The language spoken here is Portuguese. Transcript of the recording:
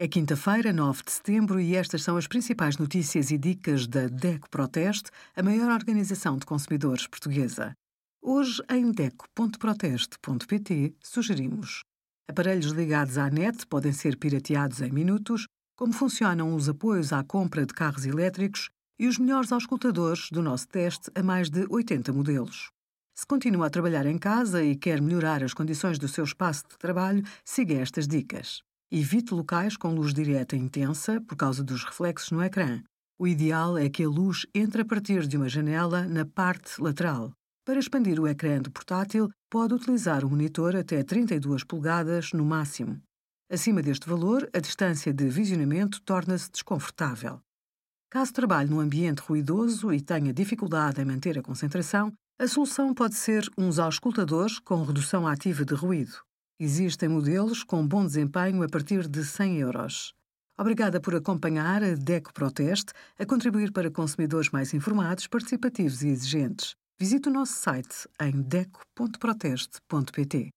É quinta-feira, 9 de setembro, e estas são as principais notícias e dicas da DECO Proteste, a maior organização de consumidores portuguesa. Hoje, em DECO.proteste.pt, sugerimos aparelhos ligados à net podem ser pirateados em minutos, como funcionam os apoios à compra de carros elétricos e os melhores auscultadores do nosso teste a mais de 80 modelos. Se continua a trabalhar em casa e quer melhorar as condições do seu espaço de trabalho, siga estas dicas. Evite locais com luz direta intensa por causa dos reflexos no ecrã. O ideal é que a luz entre a partir de uma janela na parte lateral. Para expandir o ecrã do portátil, pode utilizar o monitor até 32 polegadas no máximo. Acima deste valor, a distância de visionamento torna-se desconfortável. Caso trabalhe num ambiente ruidoso e tenha dificuldade em manter a concentração, a solução pode ser uns auscultadores com redução ativa de ruído. Existem modelos com bom desempenho a partir de 100 euros. Obrigada por acompanhar a DECO Proteste a contribuir para consumidores mais informados, participativos e exigentes. Visite o nosso site em deco.proteste.pt.